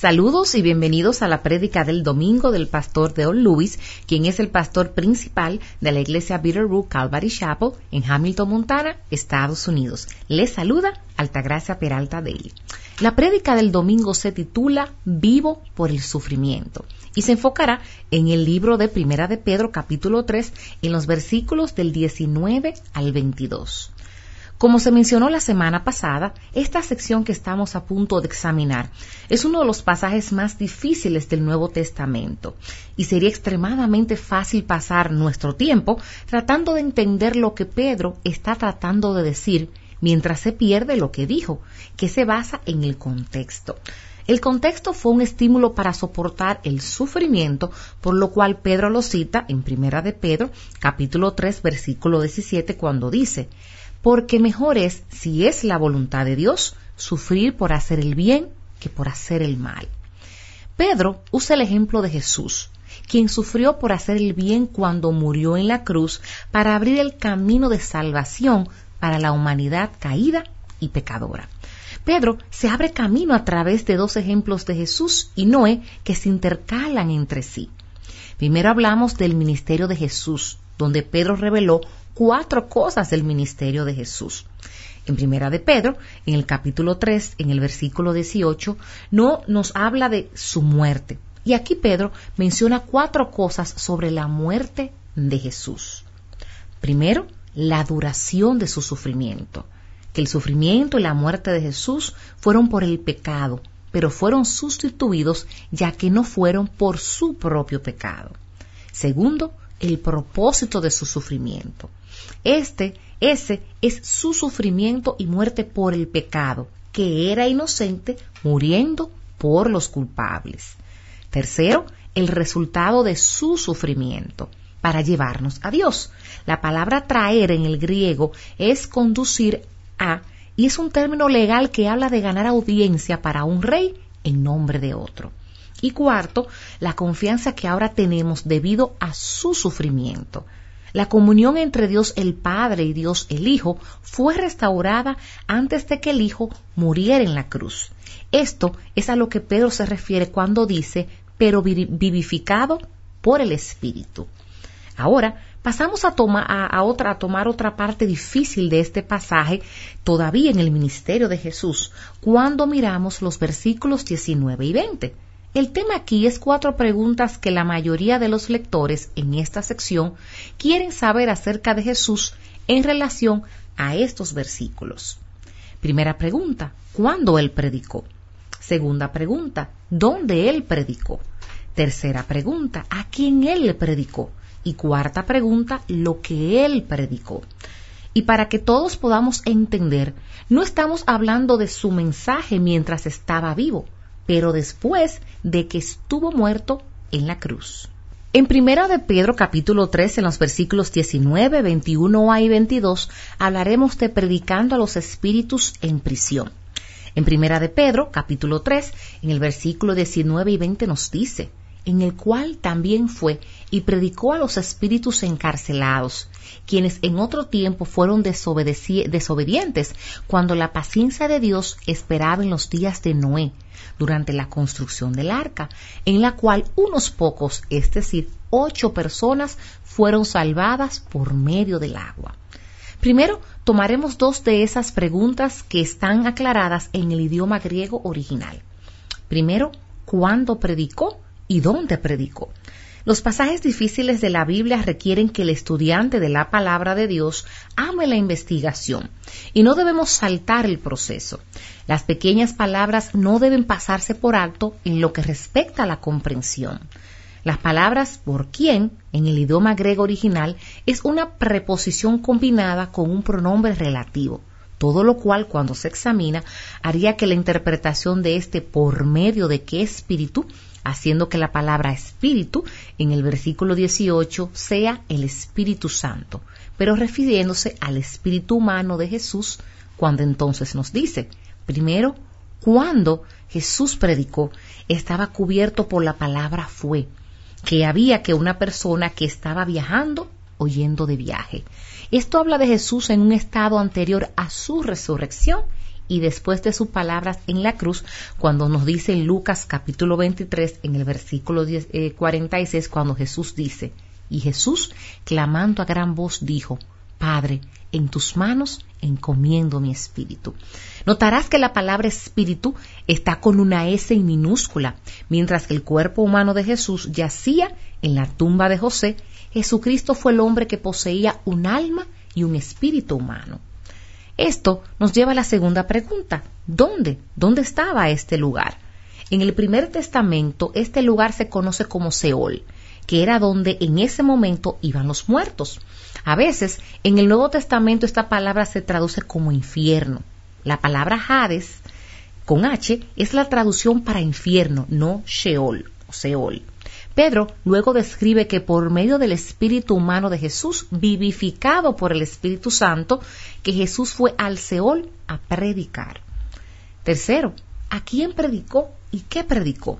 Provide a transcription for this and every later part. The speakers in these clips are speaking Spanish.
Saludos y bienvenidos a la prédica del domingo del pastor Deol Lewis, quien es el pastor principal de la iglesia Bitterroot Calvary Chapel en Hamilton, Montana, Estados Unidos. Les saluda Altagracia Peralta Daly. La prédica del domingo se titula Vivo por el sufrimiento y se enfocará en el libro de Primera de Pedro capítulo 3 en los versículos del 19 al 22. Como se mencionó la semana pasada, esta sección que estamos a punto de examinar es uno de los pasajes más difíciles del Nuevo Testamento y sería extremadamente fácil pasar nuestro tiempo tratando de entender lo que Pedro está tratando de decir mientras se pierde lo que dijo, que se basa en el contexto. El contexto fue un estímulo para soportar el sufrimiento, por lo cual Pedro lo cita en Primera de Pedro, capítulo 3, versículo 17, cuando dice, porque mejor es, si es la voluntad de Dios, sufrir por hacer el bien que por hacer el mal. Pedro usa el ejemplo de Jesús, quien sufrió por hacer el bien cuando murió en la cruz para abrir el camino de salvación para la humanidad caída y pecadora. Pedro se abre camino a través de dos ejemplos de Jesús y Noé que se intercalan entre sí. Primero hablamos del ministerio de Jesús, donde Pedro reveló cuatro cosas del ministerio de Jesús. En Primera de Pedro, en el capítulo 3, en el versículo 18, no nos habla de su muerte. Y aquí Pedro menciona cuatro cosas sobre la muerte de Jesús. Primero, la duración de su sufrimiento. Que el sufrimiento y la muerte de Jesús fueron por el pecado, pero fueron sustituidos ya que no fueron por su propio pecado. Segundo, el propósito de su sufrimiento. Este, ese es su sufrimiento y muerte por el pecado, que era inocente muriendo por los culpables. Tercero, el resultado de su sufrimiento para llevarnos a Dios. La palabra traer en el griego es conducir a y es un término legal que habla de ganar audiencia para un rey en nombre de otro. Y cuarto, la confianza que ahora tenemos debido a su sufrimiento. La comunión entre Dios el Padre y Dios el Hijo fue restaurada antes de que el Hijo muriera en la cruz. Esto es a lo que Pedro se refiere cuando dice, pero vivificado por el Espíritu. Ahora pasamos a, a, otra, a tomar otra parte difícil de este pasaje, todavía en el ministerio de Jesús, cuando miramos los versículos 19 y 20. El tema aquí es cuatro preguntas que la mayoría de los lectores en esta sección quieren saber acerca de Jesús en relación a estos versículos. Primera pregunta, ¿cuándo Él predicó? Segunda pregunta, ¿dónde Él predicó? Tercera pregunta, ¿a quién Él le predicó? Y cuarta pregunta, lo que Él predicó. Y para que todos podamos entender, no estamos hablando de su mensaje mientras estaba vivo, pero después de que estuvo muerto en la cruz. En Primera de Pedro capítulo 3 en los versículos 19, 21 y 22 hablaremos de predicando a los espíritus en prisión. En Primera de Pedro capítulo 3 en el versículo 19 y 20 nos dice, en el cual también fue y predicó a los espíritus encarcelados, quienes en otro tiempo fueron desobedientes cuando la paciencia de Dios esperaba en los días de Noé, durante la construcción del arca, en la cual unos pocos, es decir, ocho personas, fueron salvadas por medio del agua. Primero, tomaremos dos de esas preguntas que están aclaradas en el idioma griego original. Primero, ¿cuándo predicó? Y dónde predicó. Los pasajes difíciles de la Biblia requieren que el estudiante de la palabra de Dios ame la investigación y no debemos saltar el proceso. Las pequeñas palabras no deben pasarse por alto en lo que respecta a la comprensión. Las palabras por quién en el idioma griego original es una preposición combinada con un pronombre relativo todo lo cual cuando se examina haría que la interpretación de este por medio de qué espíritu haciendo que la palabra espíritu en el versículo 18 sea el Espíritu Santo, pero refiriéndose al espíritu humano de Jesús, cuando entonces nos dice, primero, cuando Jesús predicó, estaba cubierto por la palabra fue, que había que una persona que estaba viajando o yendo de viaje. Esto habla de Jesús en un estado anterior a su resurrección y después de sus palabras en la cruz, cuando nos dice en Lucas capítulo 23, en el versículo 46, eh, cuando Jesús dice, y Jesús, clamando a gran voz, dijo, Padre, en tus manos encomiendo mi espíritu. Notarás que la palabra espíritu está con una S en minúscula, mientras que el cuerpo humano de Jesús yacía en la tumba de José, Jesucristo fue el hombre que poseía un alma y un espíritu humano. Esto nos lleva a la segunda pregunta. ¿Dónde? ¿Dónde estaba este lugar? En el primer testamento, este lugar se conoce como Seol, que era donde en ese momento iban los muertos. A veces, en el Nuevo Testamento esta palabra se traduce como infierno. La palabra Hades, con H, es la traducción para infierno, no Sheol o Seol. Pedro luego describe que por medio del espíritu humano de Jesús, vivificado por el Espíritu Santo, que Jesús fue al Seol a predicar. Tercero, ¿a quién predicó y qué predicó?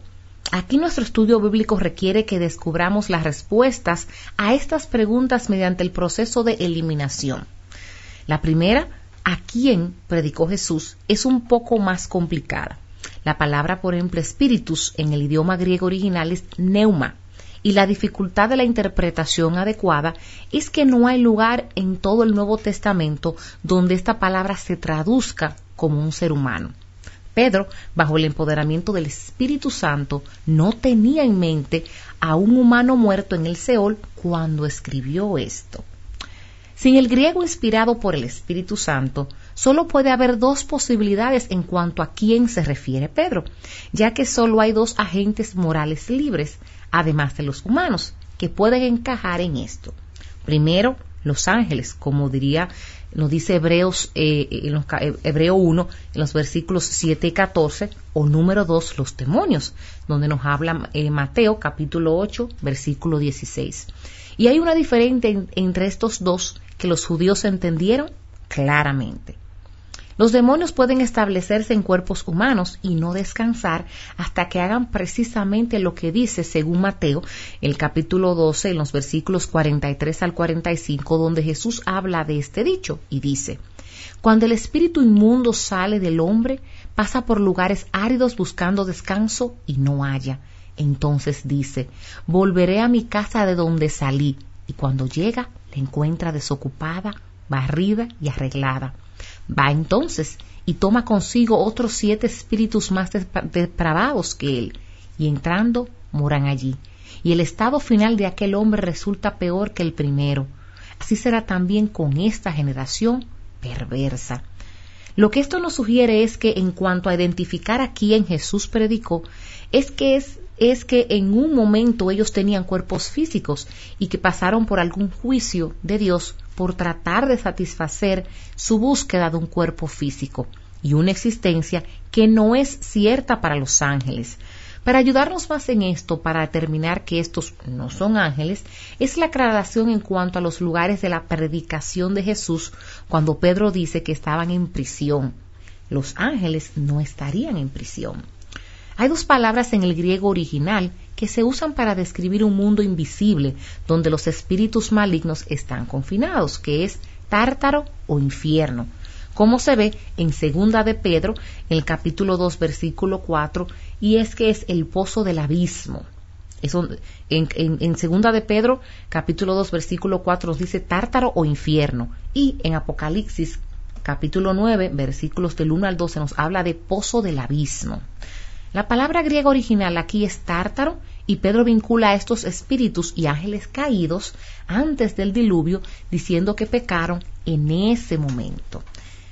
Aquí nuestro estudio bíblico requiere que descubramos las respuestas a estas preguntas mediante el proceso de eliminación. La primera, ¿a quién predicó Jesús? es un poco más complicada. La palabra, por ejemplo, espíritus en el idioma griego original es neuma, y la dificultad de la interpretación adecuada es que no hay lugar en todo el Nuevo Testamento donde esta palabra se traduzca como un ser humano. Pedro, bajo el empoderamiento del Espíritu Santo, no tenía en mente a un humano muerto en el Seol cuando escribió esto. Sin el griego inspirado por el Espíritu Santo, solo puede haber dos posibilidades en cuanto a quién se refiere Pedro, ya que solo hay dos agentes morales libres, además de los humanos, que pueden encajar en esto. Primero, los ángeles, como diría nos dice Hebreos, eh, en los, eh, Hebreo 1, en los versículos 7 y 14, o número 2, los demonios, donde nos habla eh, Mateo capítulo 8, versículo 16. Y hay una diferencia entre estos dos que los judíos entendieron claramente. Los demonios pueden establecerse en cuerpos humanos y no descansar hasta que hagan precisamente lo que dice, según Mateo, el capítulo 12, en los versículos 43 al 45, donde Jesús habla de este dicho y dice, Cuando el espíritu inmundo sale del hombre, pasa por lugares áridos buscando descanso y no haya. Entonces dice, volveré a mi casa de donde salí, y cuando llega, la encuentra desocupada, barrida y arreglada. Va entonces y toma consigo otros siete espíritus más depravados que él, y entrando moran allí. Y el estado final de aquel hombre resulta peor que el primero. Así será también con esta generación perversa. Lo que esto nos sugiere es que en cuanto a identificar a quién Jesús predicó, es que es es que en un momento ellos tenían cuerpos físicos y que pasaron por algún juicio de Dios por tratar de satisfacer su búsqueda de un cuerpo físico y una existencia que no es cierta para los ángeles. Para ayudarnos más en esto, para determinar que estos no son ángeles, es la aclaración en cuanto a los lugares de la predicación de Jesús cuando Pedro dice que estaban en prisión. Los ángeles no estarían en prisión. Hay dos palabras en el griego original que se usan para describir un mundo invisible donde los espíritus malignos están confinados, que es tártaro o infierno, como se ve en segunda de Pedro, en el capítulo 2, versículo 4, y es que es el pozo del abismo. En, en, segunda de Pedro, capítulo 2, versículo 4, nos dice tártaro o infierno, y en Apocalipsis, capítulo 9, versículos del 1 al 12, nos habla de pozo del abismo. La palabra griega original aquí es tártaro y Pedro vincula a estos espíritus y ángeles caídos antes del diluvio diciendo que pecaron en ese momento.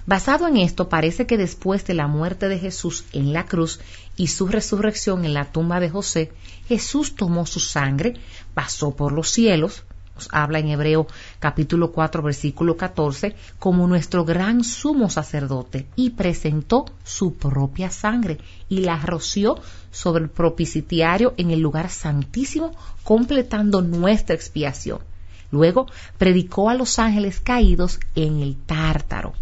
Basado en esto, parece que después de la muerte de Jesús en la cruz y su resurrección en la tumba de José, Jesús tomó su sangre, pasó por los cielos, habla en Hebreo capítulo 4 versículo 14 como nuestro gran sumo sacerdote y presentó su propia sangre y la roció sobre el propiciario en el lugar santísimo completando nuestra expiación. Luego predicó a los ángeles caídos en el tártaro.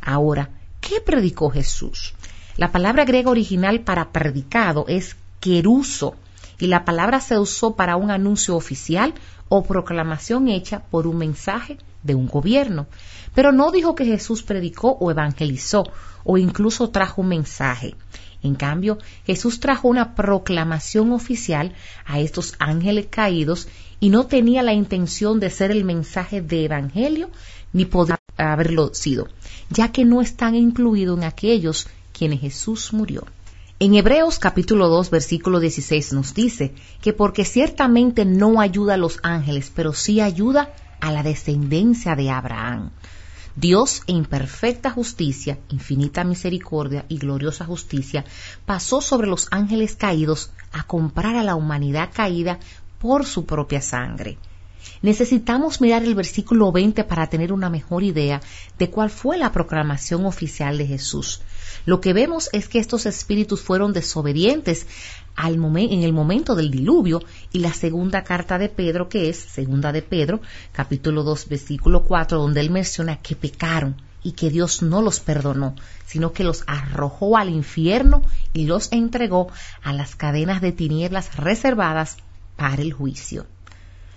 Ahora, ¿qué predicó Jesús? La palabra griega original para predicado es queruso y la palabra se usó para un anuncio oficial o proclamación hecha por un mensaje de un gobierno. Pero no dijo que Jesús predicó o evangelizó o incluso trajo un mensaje. En cambio, Jesús trajo una proclamación oficial a estos ángeles caídos y no tenía la intención de ser el mensaje de evangelio ni poder haberlo sido, ya que no están incluidos en aquellos quienes Jesús murió. En Hebreos capítulo 2 versículo 16 nos dice que porque ciertamente no ayuda a los ángeles, pero sí ayuda a la descendencia de Abraham. Dios, en perfecta justicia, infinita misericordia y gloriosa justicia, pasó sobre los ángeles caídos a comprar a la humanidad caída por su propia sangre. Necesitamos mirar el versículo 20 para tener una mejor idea de cuál fue la proclamación oficial de Jesús. Lo que vemos es que estos espíritus fueron desobedientes en el momento del diluvio y la segunda carta de Pedro que es segunda de Pedro capítulo 2 versículo 4 donde él menciona que pecaron y que Dios no los perdonó, sino que los arrojó al infierno y los entregó a las cadenas de tinieblas reservadas para el juicio.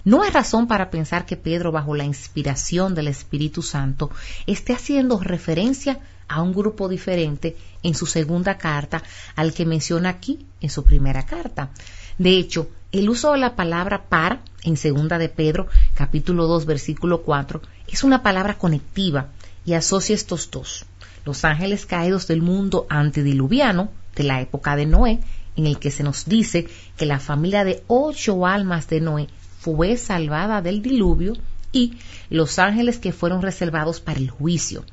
No hay razón para pensar que Pedro, bajo la inspiración del Espíritu Santo, esté haciendo referencia a un grupo diferente en su segunda carta al que menciona aquí en su primera carta. De hecho, el uso de la palabra par en segunda de Pedro, capítulo 2, versículo 4, es una palabra conectiva y asocia estos dos. Los ángeles caídos del mundo antediluviano, de la época de Noé, en el que se nos dice que la familia de ocho almas de Noé fue salvada del diluvio y los ángeles que fueron reservados para el juicio.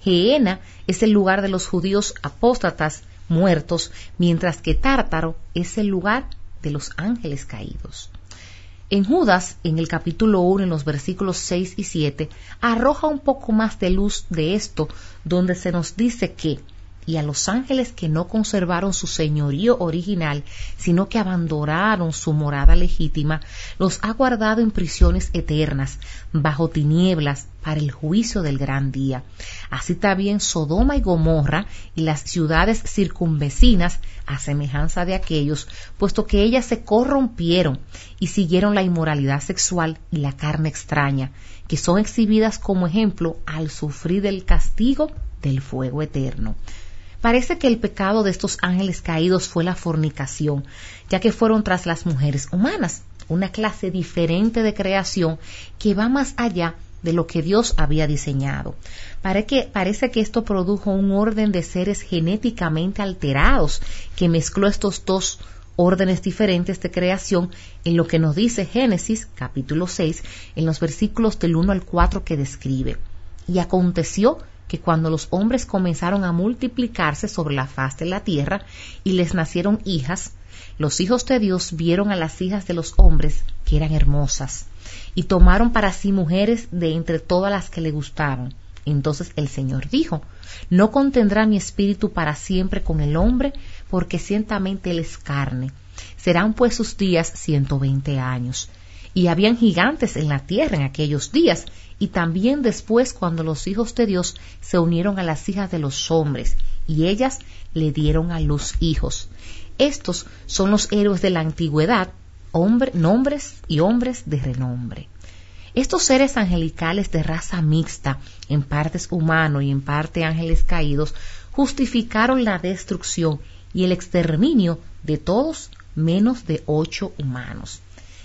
Geena es el lugar de los judíos apóstatas muertos, mientras que Tártaro es el lugar de los ángeles caídos. En Judas, en el capítulo 1, en los versículos 6 y 7, arroja un poco más de luz de esto, donde se nos dice que y a los ángeles que no conservaron su señorío original, sino que abandonaron su morada legítima, los ha guardado en prisiones eternas, bajo tinieblas, para el juicio del gran día. Así también Sodoma y Gomorra y las ciudades circunvecinas, a semejanza de aquellos, puesto que ellas se corrompieron y siguieron la inmoralidad sexual y la carne extraña, que son exhibidas como ejemplo al sufrir el castigo del fuego eterno. Parece que el pecado de estos ángeles caídos fue la fornicación, ya que fueron tras las mujeres humanas, una clase diferente de creación que va más allá de lo que Dios había diseñado. Parece que, esto produjo un orden de seres genéticamente alterados que mezcló estos dos órdenes diferentes de creación en lo que nos dice Génesis capítulo 6 en los versículos del 1 al 4 que describe. Y aconteció que cuando los hombres comenzaron a multiplicarse sobre la faz de la tierra y les nacieron hijas, los hijos de Dios vieron a las hijas de los hombres que eran hermosas y tomaron para sí mujeres de entre todas las que le gustaban. Entonces el Señor dijo, no contendrá mi espíritu para siempre con el hombre, porque ciertamente él es carne. Serán pues sus días ciento veinte años y habían gigantes en la tierra en aquellos días, y también después cuando los hijos de Dios se unieron a las hijas de los hombres, y ellas le dieron a luz hijos. Estos son los héroes de la antigüedad, nombres y hombres de renombre. Estos seres angelicales de raza mixta, en partes humanos y en parte ángeles caídos, justificaron la destrucción y el exterminio de todos menos de ocho humanos.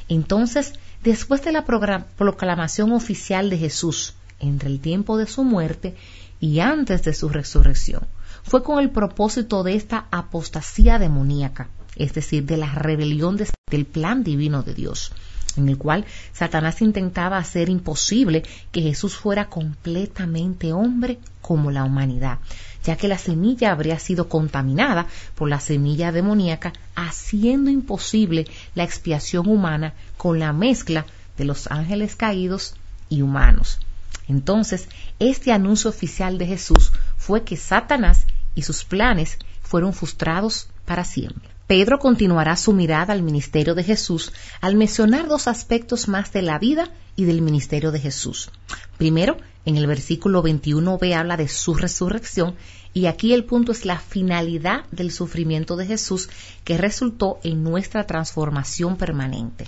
Entonces, después de la proclamación oficial de Jesús entre el tiempo de su muerte y antes de su resurrección, fue con el propósito de esta apostasía demoníaca, es decir, de la rebelión del plan divino de Dios, en el cual Satanás intentaba hacer imposible que Jesús fuera completamente hombre como la humanidad, ya que la semilla habría sido contaminada por la semilla demoníaca, haciendo imposible la expiación humana con la mezcla de los ángeles caídos y humanos. Entonces, este anuncio oficial de Jesús fue que Satanás y sus planes fueron frustrados para siempre. Pedro continuará su mirada al ministerio de Jesús al mencionar dos aspectos más de la vida y del ministerio de Jesús. Primero, en el versículo 21b habla de su resurrección Y aquí el punto es la finalidad del sufrimiento de Jesús que resultó en nuestra transformación permanente.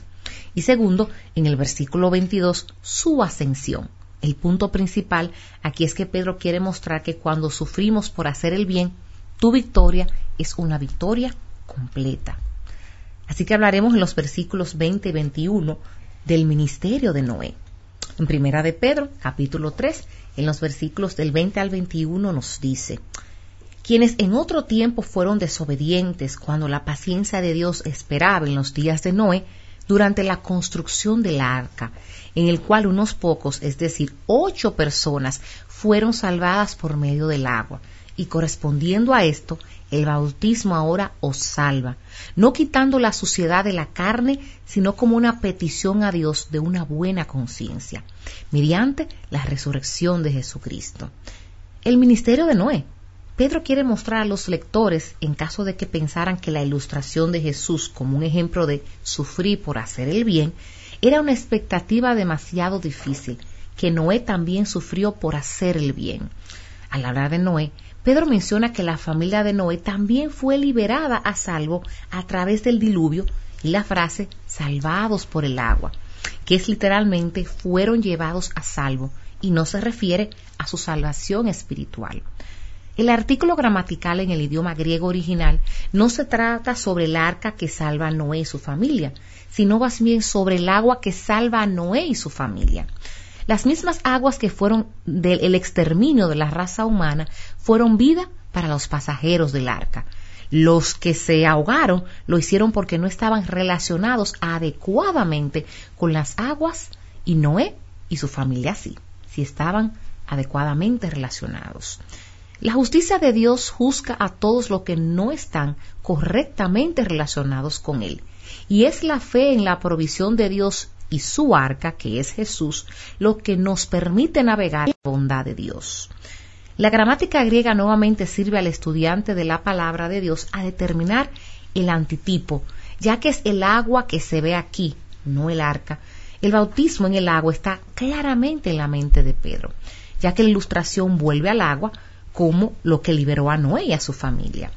Y segundo, en el versículo 22, su ascensión. El punto principal aquí es que Pedro quiere mostrar que cuando sufrimos por hacer el bien, tu victoria es una victoria completa. Así que hablaremos en los versículos 20 y 21 del ministerio de Noé. En Primera de Pedro, capítulo 3, en los versículos del 20 al 21 nos dice, quienes en otro tiempo fueron desobedientes cuando la paciencia de Dios esperaba en los días de Noé, durante la construcción del arca, en el cual unos pocos, es decir, ocho personas, fueron salvadas por medio del agua. Y correspondiendo a esto, el bautismo ahora os salva, no quitando la suciedad de la carne, sino como una petición a Dios de una buena conciencia, mediante la resurrección de Jesucristo. El ministerio de Noé. Pedro quiere mostrar a los lectores, en caso de que pensaran que la ilustración de Jesús como un ejemplo de sufrir por hacer el bien, era una expectativa demasiado difícil, que Noé también sufrió por hacer el bien. Al hablar de Noé, Pedro menciona que la familia de Noé también fue liberada a salvo a través del diluvio y la frase salvados por el agua, que es literalmente fueron llevados a salvo y no se refiere a su salvación espiritual. El artículo gramatical en el idioma griego original no se trata sobre el arca que salva a Noé y su familia, sino más bien sobre el agua que salva a Noé y su familia. Las mismas aguas que fueron del exterminio de la raza humana fueron vida para los pasajeros del arca. Los que se ahogaron lo hicieron porque no estaban relacionados adecuadamente con las aguas y Noé y su familia sí, sí estaban adecuadamente relacionados. La justicia de Dios juzga a todos los que no están correctamente relacionados con Él. Y es la fe en la provisión de Dios y su arca, que es Jesús, lo que nos permite navegar en la bondad de Dios. La gramática griega nuevamente sirve al estudiante de la palabra de Dios a determinar el antitipo, ya que es el agua que se ve aquí, no el arca. El bautismo en el agua está claramente en la mente de Pedro, ya que la ilustración vuelve al agua como lo que liberó a Noé y a su familia.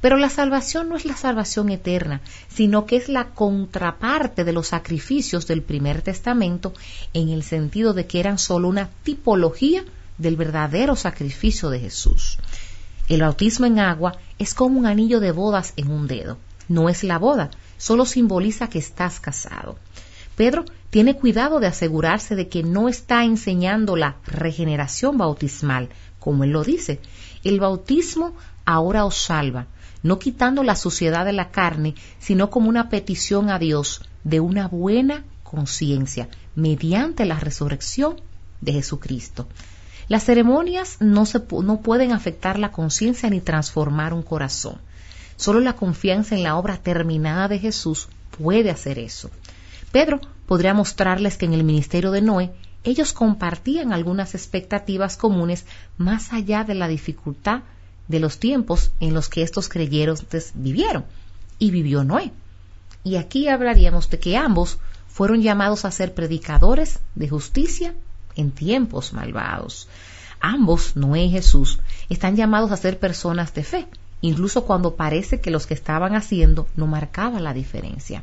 Pero la salvación no es la salvación eterna, sino que es la contraparte de los sacrificios del primer testamento en el sentido de que eran solo una tipología del verdadero sacrificio de Jesús. El bautismo en agua es como un anillo de bodas en un dedo. No es la boda, solo simboliza que estás casado. Pedro tiene cuidado de asegurarse de que no está enseñando la regeneración bautismal, como él lo dice. El bautismo ahora os salva, no quitando la suciedad de la carne, sino como una petición a Dios de una buena conciencia mediante la resurrección de Jesucristo. Las ceremonias no, se, no pueden afectar la conciencia ni transformar un corazón. Solo la confianza en la obra terminada de Jesús puede hacer eso. Pedro podría mostrarles que en el ministerio de Noé ellos compartían algunas expectativas comunes más allá de la dificultad de los tiempos en los que estos creyentes vivieron y vivió Noé. Y aquí hablaríamos de que ambos fueron llamados a ser predicadores de justicia en tiempos malvados. Ambos, Noé y Jesús, están llamados a ser personas de fe, incluso cuando parece que los que estaban haciendo no marcaban la diferencia.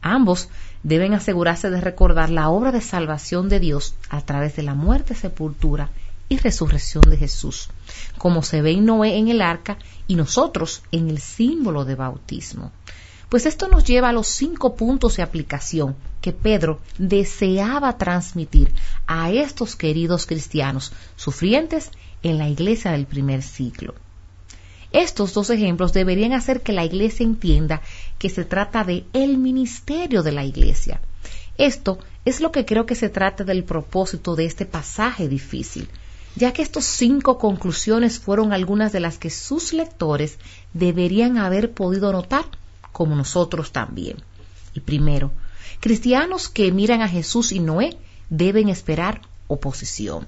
Ambos deben asegurarse de recordar la obra de salvación de Dios a través de la muerte, sepultura y resurrección de Jesús, como se ve en Noé en el arca y nosotros en el símbolo de bautismo. Pues esto nos lleva a los cinco puntos de aplicación que Pedro deseaba transmitir a estos queridos cristianos sufrientes en la iglesia del primer siglo. Estos dos ejemplos deberían hacer que la iglesia entienda que se trata de el ministerio de la iglesia. Esto es lo que creo que se trata del propósito de este pasaje difícil, ya que estas cinco conclusiones fueron algunas de las que sus lectores deberían haber podido notar como nosotros también. Y primero, cristianos que miran a Jesús y Noé deben esperar oposición.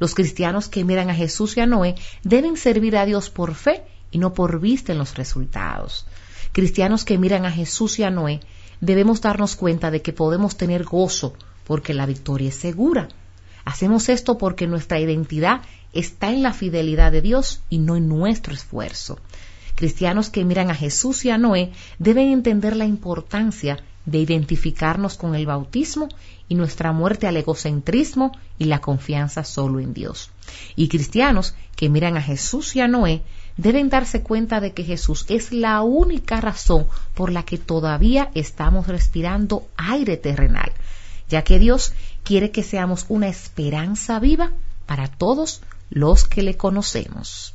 Los cristianos que miran a Jesús y a Noé deben servir a Dios por fe y no por vista en los resultados. Cristianos que miran a Jesús y a Noé debemos darnos cuenta de que podemos tener gozo porque la victoria es segura. Hacemos esto porque nuestra identidad está en la fidelidad de Dios y no en nuestro esfuerzo. Cristianos que miran a Jesús y a Noé deben entender la importancia de identificarnos con el bautismo y nuestra muerte al egocentrismo y la confianza solo en Dios. Y cristianos que miran a Jesús y a Noé deben darse cuenta de que Jesús es la única razón por la que todavía estamos respirando aire terrenal, ya que Dios quiere que seamos una esperanza viva para todos los que le conocemos.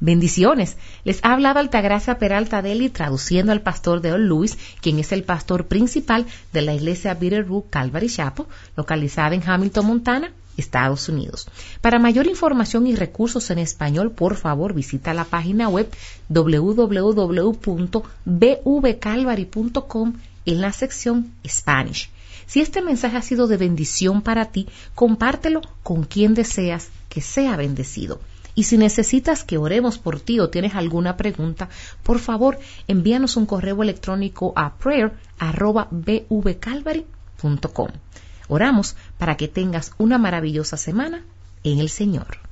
Bendiciones. Les ha hablado Altagracia Peralta Deli traduciendo al pastor de Old Louis, quien es el pastor principal de la iglesia Bitterroot Calvary Chapel, localizada en Hamilton, Montana, Estados Unidos. Para mayor información y recursos en español, por favor, visita la página web www.bvcalvary.com en la sección Spanish. Si este mensaje ha sido de bendición para ti, compártelo con quien deseas que sea bendecido. Y si necesitas que oremos por ti o tienes alguna pregunta, por favor envíanos un correo electrónico a prayer.bvcalvary.com. Oramos para que tengas una maravillosa semana en el Señor.